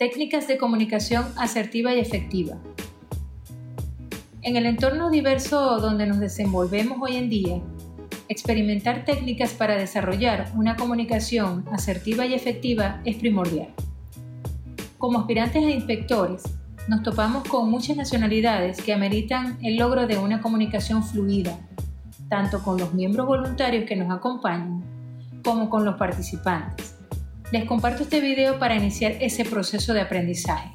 Técnicas de comunicación asertiva y efectiva. En el entorno diverso donde nos desenvolvemos hoy en día, experimentar técnicas para desarrollar una comunicación asertiva y efectiva es primordial. Como aspirantes a inspectores, nos topamos con muchas nacionalidades que ameritan el logro de una comunicación fluida, tanto con los miembros voluntarios que nos acompañan como con los participantes. Les comparto este video para iniciar ese proceso de aprendizaje.